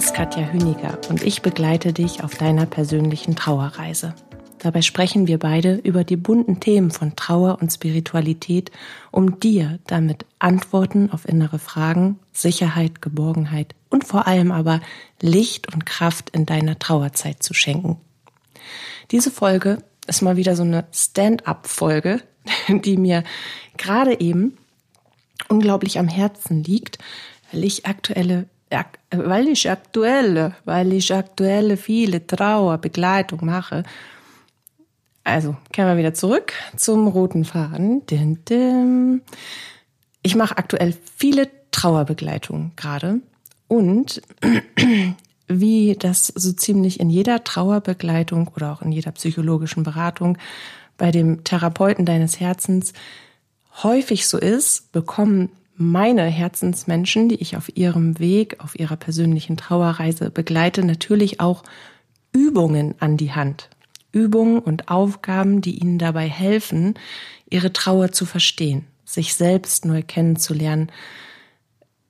Ist Katja Hüniger und ich begleite dich auf deiner persönlichen Trauerreise. Dabei sprechen wir beide über die bunten Themen von Trauer und Spiritualität, um dir damit Antworten auf innere Fragen, Sicherheit, Geborgenheit und vor allem aber Licht und Kraft in deiner Trauerzeit zu schenken. Diese Folge ist mal wieder so eine Stand-up-Folge, die mir gerade eben unglaublich am Herzen liegt, weil ich aktuelle weil ich aktuelle, weil ich aktuelle viele Trauerbegleitung mache. Also, kehren wir wieder zurück zum roten Faden. Ich mache aktuell viele Trauerbegleitungen gerade und wie das so ziemlich in jeder Trauerbegleitung oder auch in jeder psychologischen Beratung bei dem Therapeuten deines Herzens häufig so ist, bekommen meine Herzensmenschen, die ich auf ihrem Weg, auf ihrer persönlichen Trauerreise begleite, natürlich auch Übungen an die Hand. Übungen und Aufgaben, die ihnen dabei helfen, ihre Trauer zu verstehen, sich selbst neu kennenzulernen,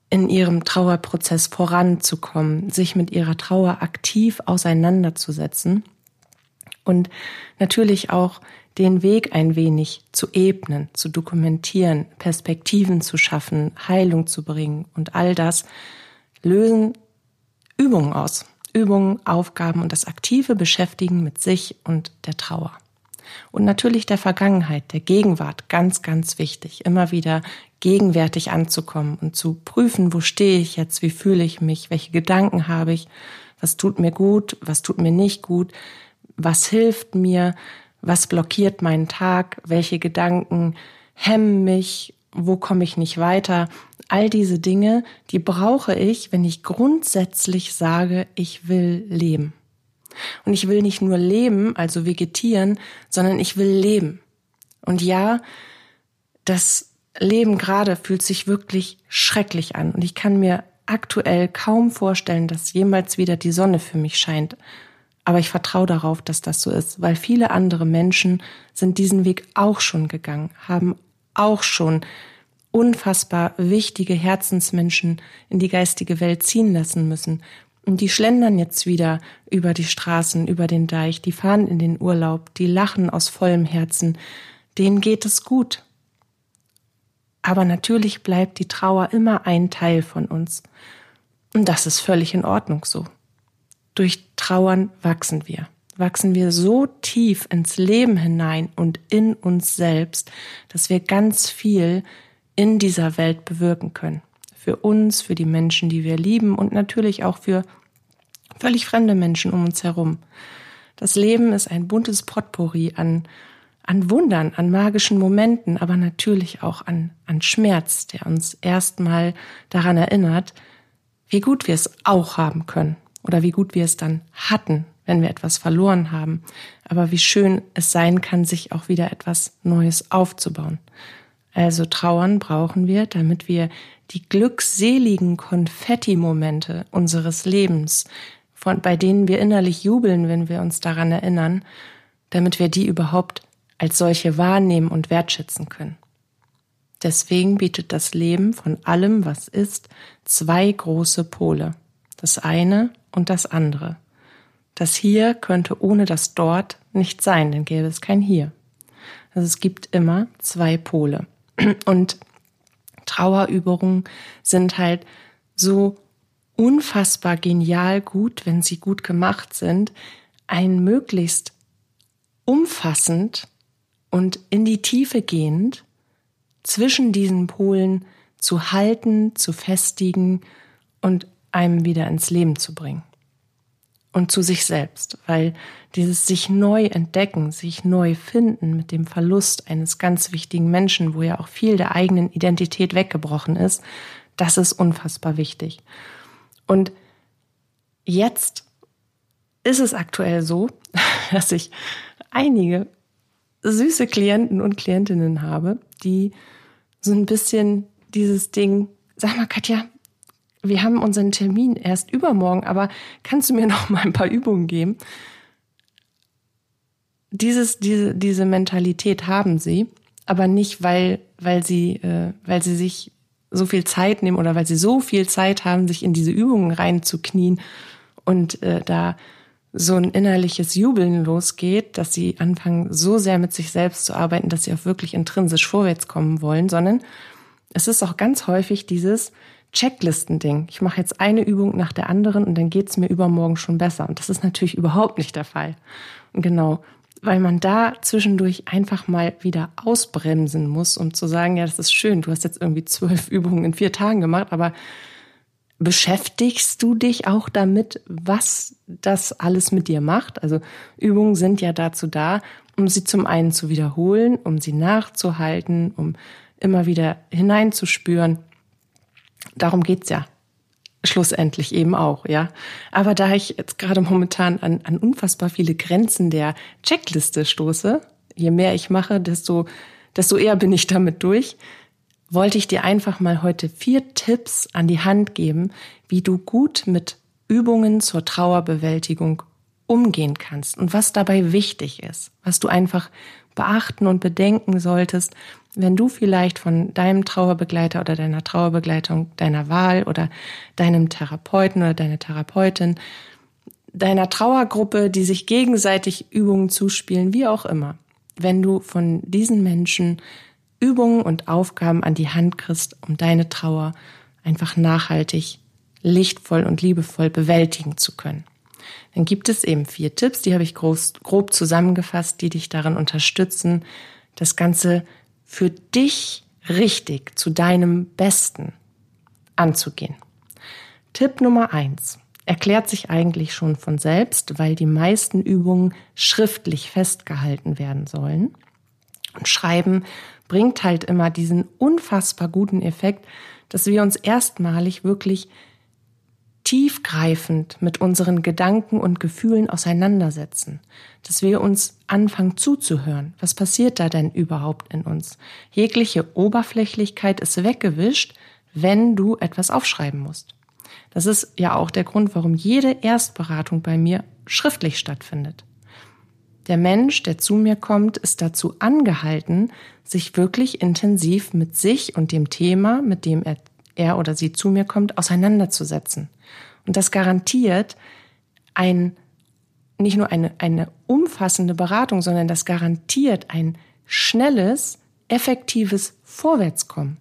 in ihrem Trauerprozess voranzukommen, sich mit ihrer Trauer aktiv auseinanderzusetzen und natürlich auch den Weg ein wenig zu ebnen, zu dokumentieren, Perspektiven zu schaffen, Heilung zu bringen und all das lösen Übungen aus. Übungen, Aufgaben und das aktive Beschäftigen mit sich und der Trauer. Und natürlich der Vergangenheit, der Gegenwart, ganz, ganz wichtig. Immer wieder gegenwärtig anzukommen und zu prüfen, wo stehe ich jetzt, wie fühle ich mich, welche Gedanken habe ich, was tut mir gut, was tut mir nicht gut, was hilft mir, was blockiert meinen Tag? Welche Gedanken hemmen mich? Wo komme ich nicht weiter? All diese Dinge, die brauche ich, wenn ich grundsätzlich sage, ich will leben. Und ich will nicht nur leben, also vegetieren, sondern ich will leben. Und ja, das Leben gerade fühlt sich wirklich schrecklich an. Und ich kann mir aktuell kaum vorstellen, dass jemals wieder die Sonne für mich scheint. Aber ich vertraue darauf, dass das so ist, weil viele andere Menschen sind diesen Weg auch schon gegangen, haben auch schon unfassbar wichtige Herzensmenschen in die geistige Welt ziehen lassen müssen. Und die schlendern jetzt wieder über die Straßen, über den Deich, die fahren in den Urlaub, die lachen aus vollem Herzen. Denen geht es gut. Aber natürlich bleibt die Trauer immer ein Teil von uns. Und das ist völlig in Ordnung so. Durch Trauern wachsen wir. Wachsen wir so tief ins Leben hinein und in uns selbst, dass wir ganz viel in dieser Welt bewirken können. Für uns, für die Menschen, die wir lieben und natürlich auch für völlig fremde Menschen um uns herum. Das Leben ist ein buntes Potpourri an, an Wundern, an magischen Momenten, aber natürlich auch an, an Schmerz, der uns erstmal daran erinnert, wie gut wir es auch haben können oder wie gut wir es dann hatten, wenn wir etwas verloren haben, aber wie schön es sein kann, sich auch wieder etwas Neues aufzubauen. Also trauern brauchen wir, damit wir die glückseligen Konfetti-Momente unseres Lebens, von, bei denen wir innerlich jubeln, wenn wir uns daran erinnern, damit wir die überhaupt als solche wahrnehmen und wertschätzen können. Deswegen bietet das Leben von allem, was ist, zwei große Pole. Das eine und das andere. Das Hier könnte ohne das Dort nicht sein, denn gäbe es kein Hier. Also es gibt immer zwei Pole. Und Trauerübungen sind halt so unfassbar genial gut, wenn sie gut gemacht sind, ein möglichst umfassend und in die Tiefe gehend zwischen diesen Polen zu halten, zu festigen und einem wieder ins Leben zu bringen. Und zu sich selbst, weil dieses sich neu entdecken, sich neu finden mit dem Verlust eines ganz wichtigen Menschen, wo ja auch viel der eigenen Identität weggebrochen ist, das ist unfassbar wichtig. Und jetzt ist es aktuell so, dass ich einige süße Klienten und Klientinnen habe, die so ein bisschen dieses Ding, sag mal, Katja, wir haben unseren Termin erst übermorgen, aber kannst du mir noch mal ein paar Übungen geben? Dieses, diese, diese Mentalität haben sie, aber nicht, weil, weil sie, äh, weil sie sich so viel Zeit nehmen oder weil sie so viel Zeit haben, sich in diese Übungen reinzuknien und äh, da so ein innerliches Jubeln losgeht, dass sie anfangen, so sehr mit sich selbst zu arbeiten, dass sie auch wirklich intrinsisch vorwärts kommen wollen, sondern es ist auch ganz häufig dieses Checklisten-Ding. Ich mache jetzt eine Übung nach der anderen und dann geht's mir übermorgen schon besser. Und das ist natürlich überhaupt nicht der Fall. Und genau, weil man da zwischendurch einfach mal wieder ausbremsen muss, um zu sagen, ja, das ist schön, du hast jetzt irgendwie zwölf Übungen in vier Tagen gemacht, aber beschäftigst du dich auch damit, was das alles mit dir macht? Also Übungen sind ja dazu da, um sie zum einen zu wiederholen, um sie nachzuhalten, um immer wieder hineinzuspüren. Darum geht's ja schlussendlich eben auch, ja. Aber da ich jetzt gerade momentan an, an unfassbar viele Grenzen der Checkliste stoße, je mehr ich mache, desto, desto eher bin ich damit durch, wollte ich dir einfach mal heute vier Tipps an die Hand geben, wie du gut mit Übungen zur Trauerbewältigung umgehen kannst und was dabei wichtig ist, was du einfach beachten und bedenken solltest, wenn du vielleicht von deinem Trauerbegleiter oder deiner Trauerbegleitung deiner Wahl oder deinem Therapeuten oder deiner Therapeutin, deiner Trauergruppe, die sich gegenseitig Übungen zuspielen, wie auch immer, wenn du von diesen Menschen Übungen und Aufgaben an die Hand kriegst, um deine Trauer einfach nachhaltig, lichtvoll und liebevoll bewältigen zu können. Dann gibt es eben vier Tipps, die habe ich groß, grob zusammengefasst, die dich darin unterstützen, das Ganze für dich richtig zu deinem Besten anzugehen. Tipp Nummer eins erklärt sich eigentlich schon von selbst, weil die meisten Übungen schriftlich festgehalten werden sollen. Und Schreiben bringt halt immer diesen unfassbar guten Effekt, dass wir uns erstmalig wirklich tiefgreifend mit unseren Gedanken und Gefühlen auseinandersetzen, dass wir uns anfangen zuzuhören. Was passiert da denn überhaupt in uns? Jegliche Oberflächlichkeit ist weggewischt, wenn du etwas aufschreiben musst. Das ist ja auch der Grund, warum jede Erstberatung bei mir schriftlich stattfindet. Der Mensch, der zu mir kommt, ist dazu angehalten, sich wirklich intensiv mit sich und dem Thema, mit dem er, er oder sie zu mir kommt, auseinanderzusetzen. Und das garantiert ein, nicht nur eine, eine umfassende Beratung, sondern das garantiert ein schnelles, effektives Vorwärtskommen.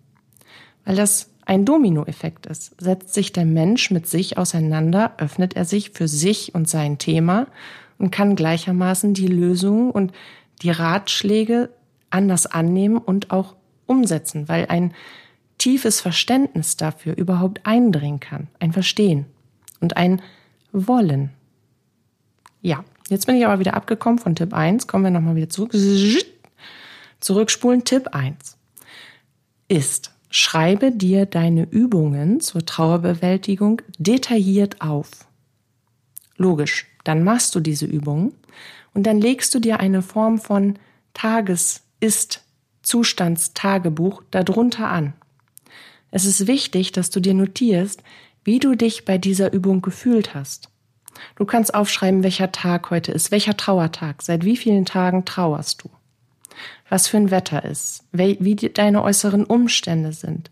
Weil das ein Dominoeffekt ist. Setzt sich der Mensch mit sich auseinander, öffnet er sich für sich und sein Thema und kann gleichermaßen die Lösungen und die Ratschläge anders annehmen und auch umsetzen, weil ein tiefes Verständnis dafür überhaupt eindringen kann, ein Verstehen und ein Wollen. Ja, jetzt bin ich aber wieder abgekommen von Tipp 1, kommen wir nochmal wieder zurück. Zurückspulen, Tipp 1 ist, schreibe dir deine Übungen zur Trauerbewältigung detailliert auf. Logisch, dann machst du diese Übung und dann legst du dir eine Form von Tages-, Ist-, Zustandstagebuch darunter an. Es ist wichtig, dass du dir notierst, wie du dich bei dieser Übung gefühlt hast. Du kannst aufschreiben, welcher Tag heute ist, welcher Trauertag, seit wie vielen Tagen trauerst du, was für ein Wetter ist, wie deine äußeren Umstände sind.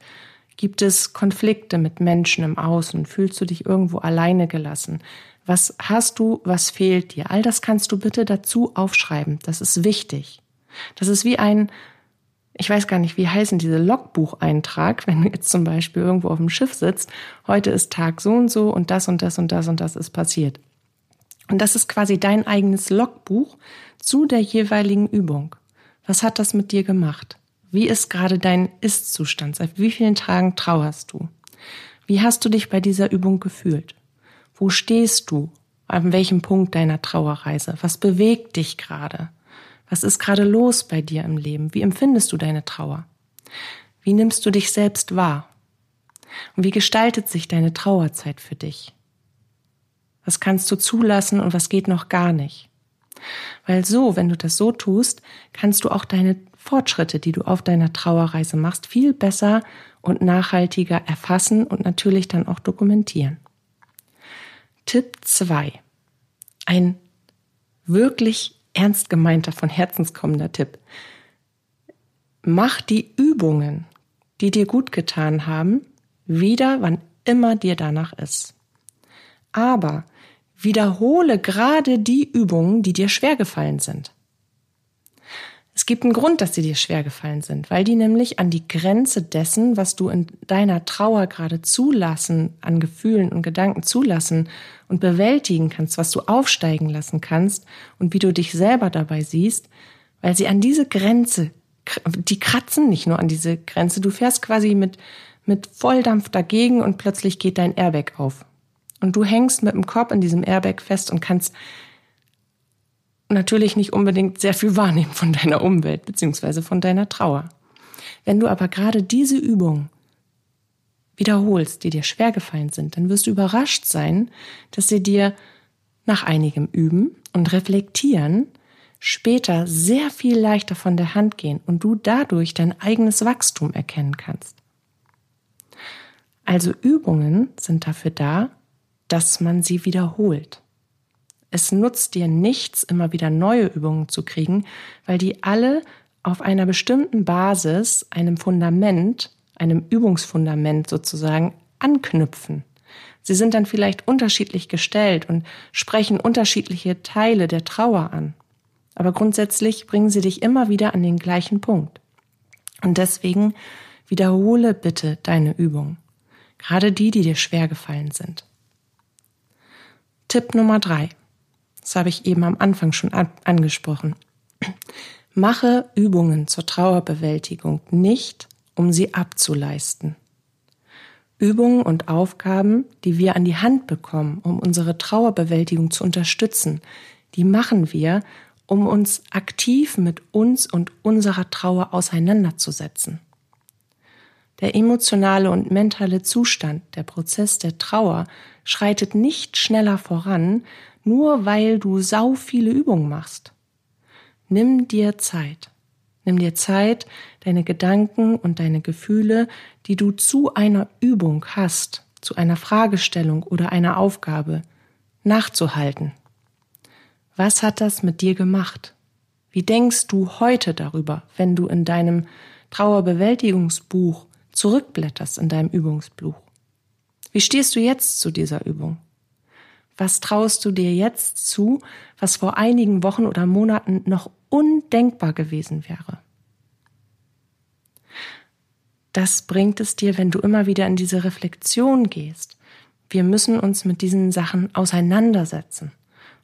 Gibt es Konflikte mit Menschen im Außen? Fühlst du dich irgendwo alleine gelassen? Was hast du, was fehlt dir? All das kannst du bitte dazu aufschreiben. Das ist wichtig. Das ist wie ein, ich weiß gar nicht, wie heißen diese Logbucheintrag, wenn du jetzt zum Beispiel irgendwo auf dem Schiff sitzt, heute ist Tag so und so und das und das und das und das ist passiert. Und das ist quasi dein eigenes Logbuch zu der jeweiligen Übung. Was hat das mit dir gemacht? Wie ist gerade dein Ist-Zustand? Seit wie vielen Tagen trauerst du? Wie hast du dich bei dieser Übung gefühlt? Wo stehst du? An welchem Punkt deiner Trauerreise? Was bewegt dich gerade? Was ist gerade los bei dir im Leben? Wie empfindest du deine Trauer? Wie nimmst du dich selbst wahr? Und wie gestaltet sich deine Trauerzeit für dich? Was kannst du zulassen und was geht noch gar nicht? Weil so, wenn du das so tust, kannst du auch deine Fortschritte, die du auf deiner Trauerreise machst, viel besser und nachhaltiger erfassen und natürlich dann auch dokumentieren. Tipp 2. Ein wirklich ernst gemeinter, von Herzens kommender Tipp. Mach die Übungen, die dir gut getan haben, wieder, wann immer dir danach ist. Aber wiederhole gerade die Übungen, die dir schwer gefallen sind. Es gibt einen Grund, dass sie dir schwer gefallen sind, weil die nämlich an die Grenze dessen, was du in deiner Trauer gerade zulassen, an Gefühlen und Gedanken zulassen und bewältigen kannst, was du aufsteigen lassen kannst und wie du dich selber dabei siehst, weil sie an diese Grenze, die kratzen nicht nur an diese Grenze, du fährst quasi mit, mit Volldampf dagegen und plötzlich geht dein Airbag auf. Und du hängst mit dem Kopf in diesem Airbag fest und kannst natürlich nicht unbedingt sehr viel wahrnehmen von deiner Umwelt beziehungsweise von deiner Trauer. Wenn du aber gerade diese Übung wiederholst, die dir schwer gefallen sind, dann wirst du überrascht sein, dass sie dir nach einigem Üben und Reflektieren später sehr viel leichter von der Hand gehen und du dadurch dein eigenes Wachstum erkennen kannst. Also Übungen sind dafür da, dass man sie wiederholt. Es nutzt dir nichts, immer wieder neue Übungen zu kriegen, weil die alle auf einer bestimmten Basis, einem Fundament, einem Übungsfundament sozusagen anknüpfen. Sie sind dann vielleicht unterschiedlich gestellt und sprechen unterschiedliche Teile der Trauer an. Aber grundsätzlich bringen sie dich immer wieder an den gleichen Punkt. Und deswegen wiederhole bitte deine Übung. Gerade die, die dir schwer gefallen sind. Tipp Nummer drei. Das habe ich eben am Anfang schon angesprochen. Mache Übungen zur Trauerbewältigung nicht, um sie abzuleisten. Übungen und Aufgaben, die wir an die Hand bekommen, um unsere Trauerbewältigung zu unterstützen, die machen wir, um uns aktiv mit uns und unserer Trauer auseinanderzusetzen. Der emotionale und mentale Zustand, der Prozess der Trauer schreitet nicht schneller voran, nur weil du sau viele Übungen machst. Nimm dir Zeit. Nimm dir Zeit, deine Gedanken und deine Gefühle, die du zu einer Übung hast, zu einer Fragestellung oder einer Aufgabe, nachzuhalten. Was hat das mit dir gemacht? Wie denkst du heute darüber, wenn du in deinem Trauerbewältigungsbuch zurückblätterst in deinem Übungsbuch? Wie stehst du jetzt zu dieser Übung? Was traust du dir jetzt zu, was vor einigen Wochen oder Monaten noch undenkbar gewesen wäre? Das bringt es dir, wenn du immer wieder in diese Reflexion gehst. Wir müssen uns mit diesen Sachen auseinandersetzen.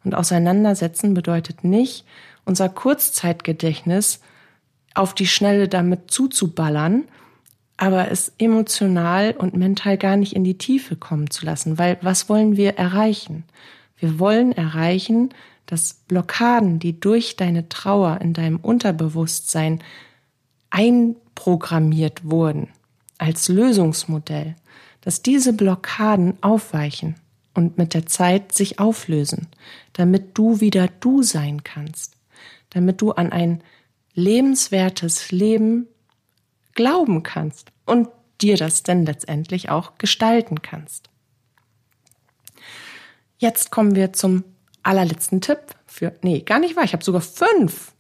Und auseinandersetzen bedeutet nicht, unser Kurzzeitgedächtnis auf die Schnelle damit zuzuballern aber es emotional und mental gar nicht in die Tiefe kommen zu lassen, weil was wollen wir erreichen? Wir wollen erreichen, dass Blockaden, die durch deine Trauer in deinem Unterbewusstsein einprogrammiert wurden, als Lösungsmodell, dass diese Blockaden aufweichen und mit der Zeit sich auflösen, damit du wieder du sein kannst, damit du an ein lebenswertes Leben glauben kannst und dir das denn letztendlich auch gestalten kannst. Jetzt kommen wir zum allerletzten Tipp für, nee, gar nicht wahr, ich habe sogar fünf.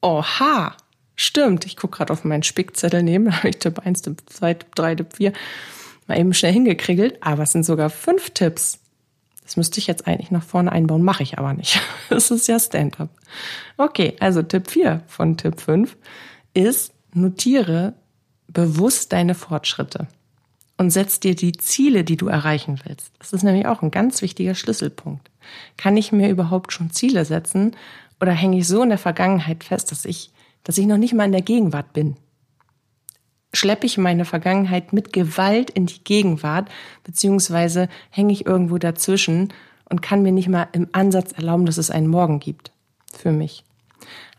Oha, stimmt, ich gucke gerade auf meinen Spickzettel neben, da habe ich Tipp 1, Tipp 2, Tipp 3, Tipp 4 mal eben schnell hingekriegelt, aber es sind sogar fünf Tipps. Das müsste ich jetzt eigentlich nach vorne einbauen, mache ich aber nicht. Das ist ja Stand-up. Okay, also Tipp 4 von Tipp 5 ist, notiere bewusst deine Fortschritte und setz dir die Ziele, die du erreichen willst. Das ist nämlich auch ein ganz wichtiger Schlüsselpunkt. Kann ich mir überhaupt schon Ziele setzen oder hänge ich so in der Vergangenheit fest, dass ich, dass ich noch nicht mal in der Gegenwart bin? Schleppe ich meine Vergangenheit mit Gewalt in die Gegenwart, beziehungsweise hänge ich irgendwo dazwischen und kann mir nicht mal im Ansatz erlauben, dass es einen Morgen gibt. Für mich.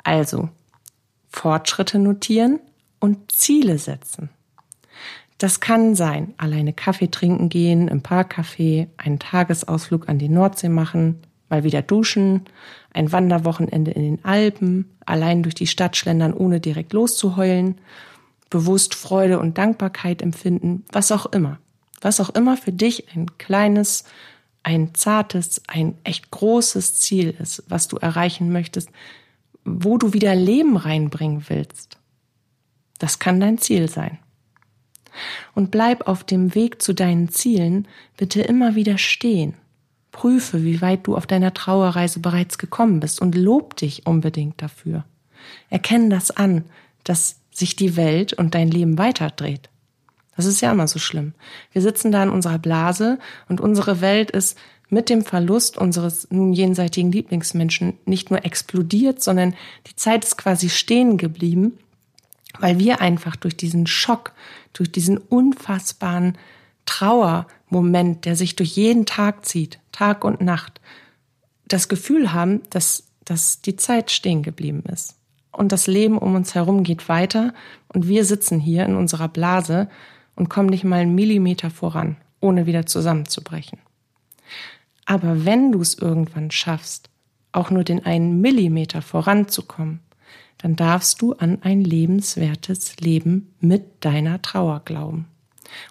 Also, Fortschritte notieren und Ziele setzen. Das kann sein, alleine Kaffee trinken gehen im Parkcafé, einen Tagesausflug an die Nordsee machen, mal wieder duschen, ein Wanderwochenende in den Alpen, allein durch die Stadt schlendern, ohne direkt loszuheulen, bewusst Freude und Dankbarkeit empfinden, was auch immer. Was auch immer für dich ein kleines, ein zartes, ein echt großes Ziel ist, was du erreichen möchtest, wo du wieder Leben reinbringen willst. Das kann dein Ziel sein. Und bleib auf dem Weg zu deinen Zielen bitte immer wieder stehen. Prüfe, wie weit du auf deiner Trauerreise bereits gekommen bist und lob dich unbedingt dafür. Erkenne das an, dass sich die Welt und dein Leben weiterdreht. Das ist ja immer so schlimm. Wir sitzen da in unserer Blase und unsere Welt ist mit dem Verlust unseres nun jenseitigen Lieblingsmenschen nicht nur explodiert, sondern die Zeit ist quasi stehen geblieben, weil wir einfach durch diesen Schock, durch diesen unfassbaren Trauermoment, der sich durch jeden Tag zieht, Tag und Nacht, das Gefühl haben, dass, dass die Zeit stehen geblieben ist. Und das Leben um uns herum geht weiter und wir sitzen hier in unserer Blase und kommen nicht mal einen Millimeter voran, ohne wieder zusammenzubrechen. Aber wenn du es irgendwann schaffst, auch nur den einen Millimeter voranzukommen, dann darfst du an ein lebenswertes Leben mit deiner Trauer glauben.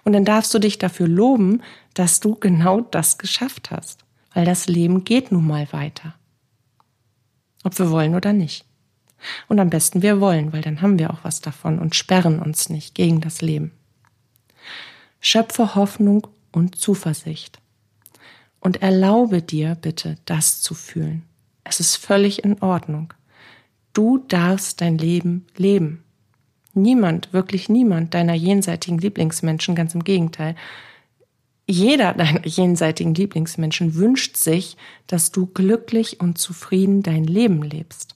Und dann darfst du dich dafür loben, dass du genau das geschafft hast, weil das Leben geht nun mal weiter. Ob wir wollen oder nicht. Und am besten wir wollen, weil dann haben wir auch was davon und sperren uns nicht gegen das Leben. Schöpfe Hoffnung und Zuversicht. Und erlaube dir bitte, das zu fühlen. Es ist völlig in Ordnung. Du darfst dein Leben leben. Niemand, wirklich niemand deiner jenseitigen Lieblingsmenschen, ganz im Gegenteil, jeder deiner jenseitigen Lieblingsmenschen wünscht sich, dass du glücklich und zufrieden dein Leben lebst.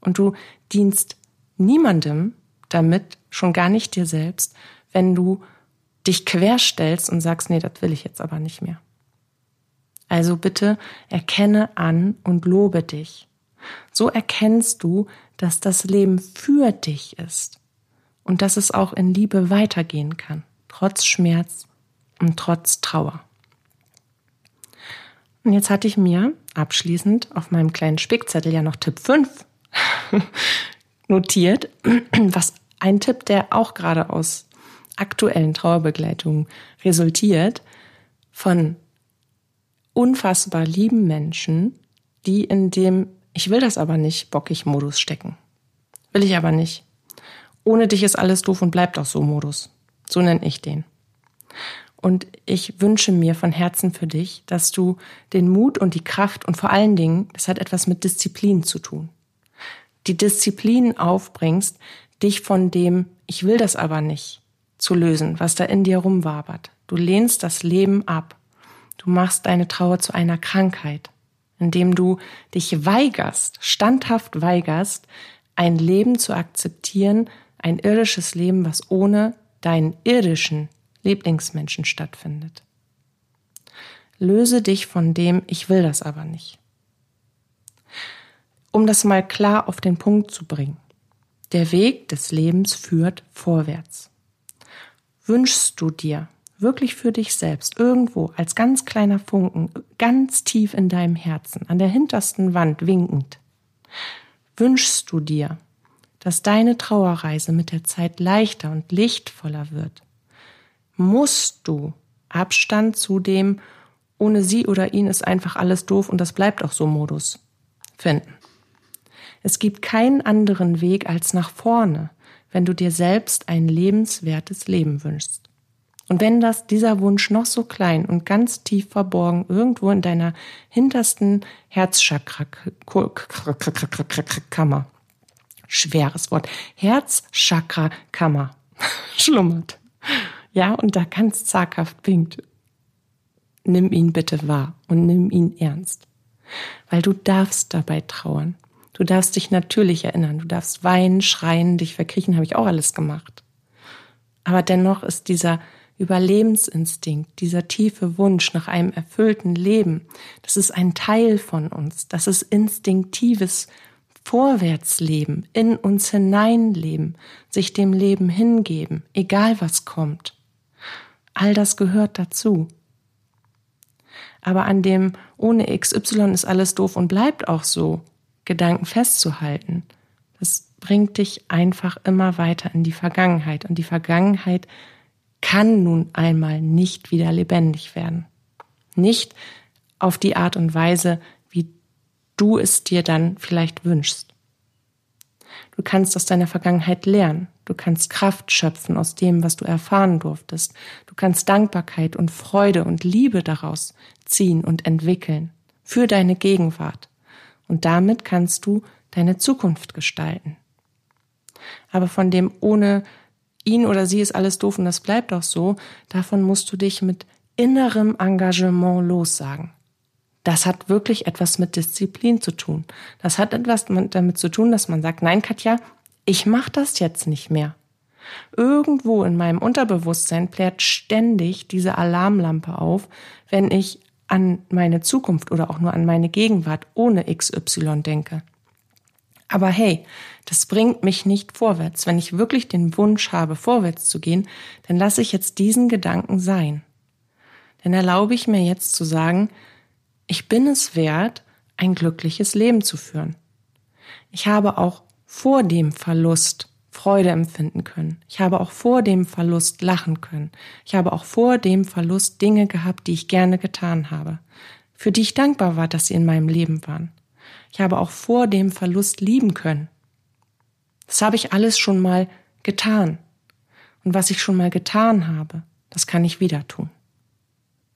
Und du dienst niemandem damit, schon gar nicht dir selbst, wenn du dich querstellst und sagst, nee, das will ich jetzt aber nicht mehr. Also bitte erkenne an und lobe dich. So erkennst du, dass das Leben für dich ist und dass es auch in Liebe weitergehen kann, trotz Schmerz und trotz Trauer. Und jetzt hatte ich mir abschließend auf meinem kleinen Spickzettel ja noch Tipp 5 notiert, was ein Tipp, der auch gerade aus aktuellen Trauerbegleitungen resultiert, von unfassbar lieben Menschen, die in dem Ich will das aber nicht bockig Modus stecken. Will ich aber nicht. Ohne dich ist alles doof und bleibt auch so Modus. So nenne ich den. Und ich wünsche mir von Herzen für dich, dass du den Mut und die Kraft und vor allen Dingen, das hat etwas mit Disziplin zu tun, die Disziplin aufbringst, dich von dem Ich will das aber nicht zu lösen, was da in dir rumwabert. Du lehnst das Leben ab. Du machst deine Trauer zu einer Krankheit, indem du dich weigerst, standhaft weigerst, ein Leben zu akzeptieren, ein irdisches Leben, was ohne deinen irdischen Lieblingsmenschen stattfindet. Löse dich von dem, ich will das aber nicht. Um das mal klar auf den Punkt zu bringen. Der Weg des Lebens führt vorwärts. Wünschst du dir wirklich für dich selbst irgendwo als ganz kleiner Funken, ganz tief in deinem Herzen, an der hintersten Wand winkend, wünschst du dir, dass deine Trauerreise mit der Zeit leichter und lichtvoller wird, musst du Abstand zu dem, ohne sie oder ihn ist einfach alles doof und das bleibt auch so Modus finden. Es gibt keinen anderen Weg als nach vorne, wenn du dir selbst ein lebenswertes Leben wünschst. Und wenn das dieser Wunsch noch so klein und ganz tief verborgen irgendwo in deiner hintersten Herzchakra Kammer schweres Wort Herzchakra Kammer schlummert. Ja, und da ganz zaghaft winkt. Nimm ihn bitte wahr und nimm ihn ernst. Weil du darfst dabei trauern. Du darfst dich natürlich erinnern. Du darfst weinen, schreien, dich verkriechen, habe ich auch alles gemacht. Aber dennoch ist dieser Überlebensinstinkt, dieser tiefe Wunsch nach einem erfüllten Leben, das ist ein Teil von uns. Das ist instinktives Vorwärtsleben, in uns hineinleben, sich dem Leben hingeben, egal was kommt. All das gehört dazu. Aber an dem ohne XY ist alles doof und bleibt auch so, Gedanken festzuhalten, das bringt dich einfach immer weiter in die Vergangenheit. Und die Vergangenheit kann nun einmal nicht wieder lebendig werden. Nicht auf die Art und Weise, wie du es dir dann vielleicht wünschst. Du kannst aus deiner Vergangenheit lernen. Du kannst Kraft schöpfen aus dem, was du erfahren durftest. Du kannst Dankbarkeit und Freude und Liebe daraus ziehen und entwickeln für deine Gegenwart. Und damit kannst du deine Zukunft gestalten. Aber von dem ohne ihn oder sie ist alles doof und das bleibt auch so, davon musst du dich mit innerem Engagement lossagen. Das hat wirklich etwas mit Disziplin zu tun. Das hat etwas damit zu tun, dass man sagt, nein, Katja, ich mache das jetzt nicht mehr. Irgendwo in meinem Unterbewusstsein plärt ständig diese Alarmlampe auf, wenn ich an meine Zukunft oder auch nur an meine Gegenwart ohne XY denke. Aber hey, das bringt mich nicht vorwärts. Wenn ich wirklich den Wunsch habe, vorwärts zu gehen, dann lasse ich jetzt diesen Gedanken sein. Dann erlaube ich mir jetzt zu sagen, ich bin es wert, ein glückliches Leben zu führen. Ich habe auch vor dem Verlust Freude empfinden können. Ich habe auch vor dem Verlust lachen können. Ich habe auch vor dem Verlust Dinge gehabt, die ich gerne getan habe, für die ich dankbar war, dass sie in meinem Leben waren. Ich habe auch vor dem Verlust lieben können. Das habe ich alles schon mal getan. Und was ich schon mal getan habe, das kann ich wieder tun.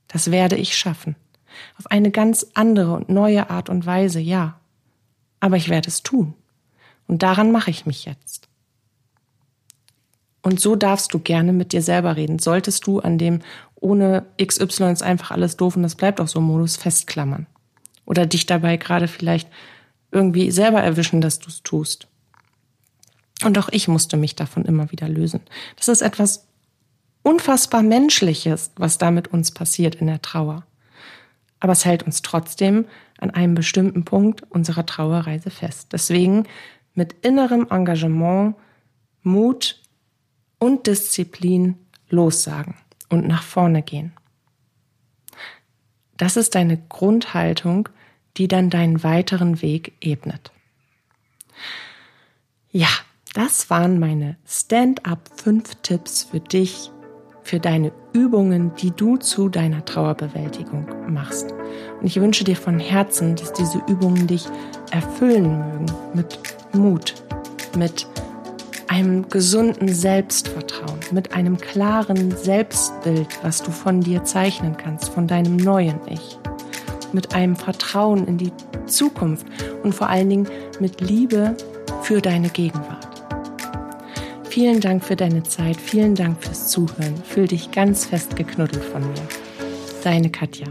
Das werde ich schaffen. Auf eine ganz andere und neue Art und Weise, ja. Aber ich werde es tun. Und daran mache ich mich jetzt. Und so darfst du gerne mit dir selber reden. Solltest du an dem ohne XY ist einfach alles doof und das bleibt auch so Modus festklammern. Oder dich dabei gerade vielleicht irgendwie selber erwischen, dass du es tust. Und auch ich musste mich davon immer wieder lösen. Das ist etwas unfassbar Menschliches, was da mit uns passiert in der Trauer aber es hält uns trotzdem an einem bestimmten Punkt unserer Trauerreise fest. Deswegen mit innerem Engagement, Mut und Disziplin lossagen und nach vorne gehen. Das ist deine Grundhaltung, die dann deinen weiteren Weg ebnet. Ja, das waren meine Stand-up 5 Tipps für dich, für deine Übungen, die du zu deiner Trauerbewältigung machst. Und ich wünsche dir von Herzen, dass diese Übungen dich erfüllen mögen mit Mut, mit einem gesunden Selbstvertrauen, mit einem klaren Selbstbild, was du von dir zeichnen kannst, von deinem neuen Ich, mit einem Vertrauen in die Zukunft und vor allen Dingen mit Liebe für deine Gegenwart. Vielen Dank für deine Zeit, vielen Dank fürs Zuhören. Fühl dich ganz fest geknuddelt von mir. Deine Katja.